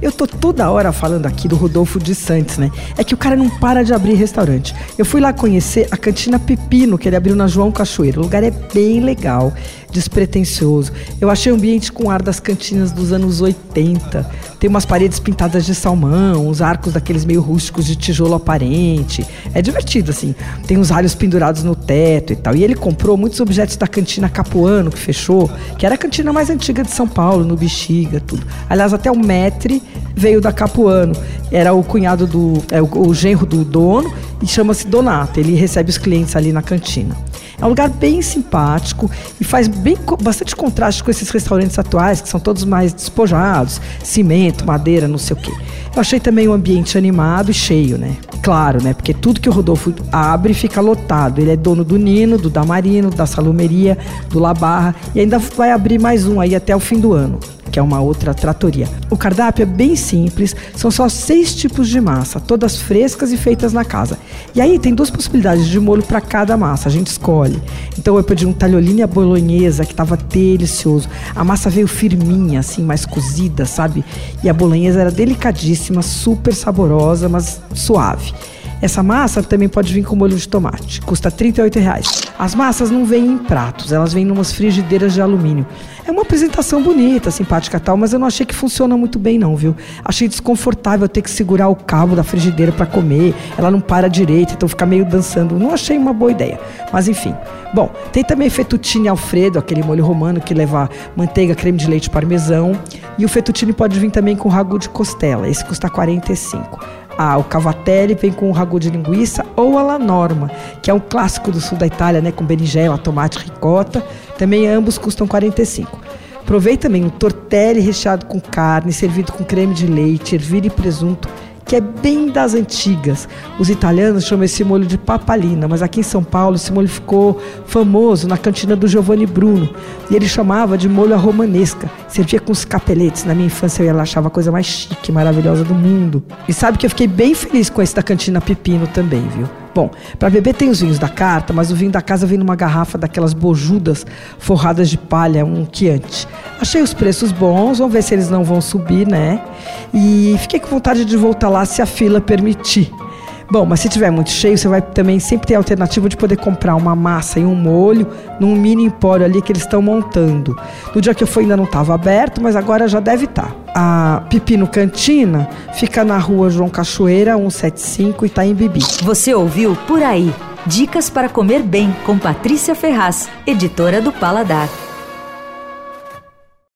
Eu tô toda hora falando aqui do Rodolfo de Santos, né? É que o cara não para de abrir restaurante. Eu fui lá conhecer a cantina Pepino, que ele abriu na João Cachoeiro. O lugar é bem legal despretensioso. Eu achei o ambiente com ar das cantinas dos anos 80. Tem umas paredes pintadas de salmão, uns arcos daqueles meio rústicos de tijolo aparente. É divertido, assim. Tem uns alhos pendurados no teto e tal. E ele comprou muitos objetos da cantina Capuano, que fechou, que era a cantina mais antiga de São Paulo, no Bexiga, tudo. Aliás, até o Metre veio da Capuano. Era o cunhado do. É, o, o genro do dono e chama-se Donato. Ele recebe os clientes ali na cantina. É um lugar bem simpático e faz bem, bastante contraste com esses restaurantes atuais, que são todos mais despojados, cimento, madeira, não sei o quê. Eu achei também o ambiente animado e cheio, né? Claro, né? Porque tudo que o Rodolfo abre fica lotado. Ele é dono do Nino, do Damarino, da Salumeria, do La Barra e ainda vai abrir mais um aí até o fim do ano que é uma outra tratoria. O cardápio é bem simples, são só seis tipos de massa, todas frescas e feitas na casa. E aí tem duas possibilidades de molho para cada massa, a gente escolhe. Então eu pedi um talholine à bolonhesa que estava delicioso. A massa veio firminha, assim, mais cozida, sabe? E a bolonhesa era delicadíssima, super saborosa, mas suave. Essa massa também pode vir com molho de tomate. Custa R$ reais. As massas não vêm em pratos, elas vêm em umas frigideiras de alumínio. É uma apresentação bonita, simpática tal, mas eu não achei que funciona muito bem não, viu? Achei desconfortável ter que segurar o cabo da frigideira para comer. Ela não para direito, então fica meio dançando. Não achei uma boa ideia. Mas enfim. Bom, tem também fettuccine alfredo, aquele molho romano que leva manteiga, creme de leite parmesão. E o fettuccine pode vir também com ragu de costela. Esse custa 45. Ah, o cavatelli vem com o ragu de linguiça ou a la norma, que é um clássico do sul da Itália, né, com berinjela, tomate, ricota. Também ambos custam 45. Provei também um tortelli recheado com carne, servido com creme de leite, ervilha e presunto que é bem das antigas. Os italianos chamam esse molho de papalina, mas aqui em São Paulo esse molho ficou famoso na cantina do Giovanni Bruno. E ele chamava de molho à romanesca. Servia com os capeletes. Na minha infância eu achava a coisa mais chique, maravilhosa do mundo. E sabe que eu fiquei bem feliz com esse da cantina Pepino também, viu? Bom, para beber tem os vinhos da carta, mas o vinho da casa vem numa garrafa daquelas bojudas forradas de palha, um quiante. Achei os preços bons, vamos ver se eles não vão subir, né? E fiquei com vontade de voltar lá se a fila permitir. Bom, mas se tiver muito cheio, você vai também sempre ter a alternativa de poder comprar uma massa e um molho num mini empório ali que eles estão montando. No dia que eu fui ainda não estava aberto, mas agora já deve estar. Tá. A Pepino Cantina fica na rua João Cachoeira, 175, Itaim Bibi. Você ouviu Por Aí. Dicas para comer bem com Patrícia Ferraz, editora do Paladar.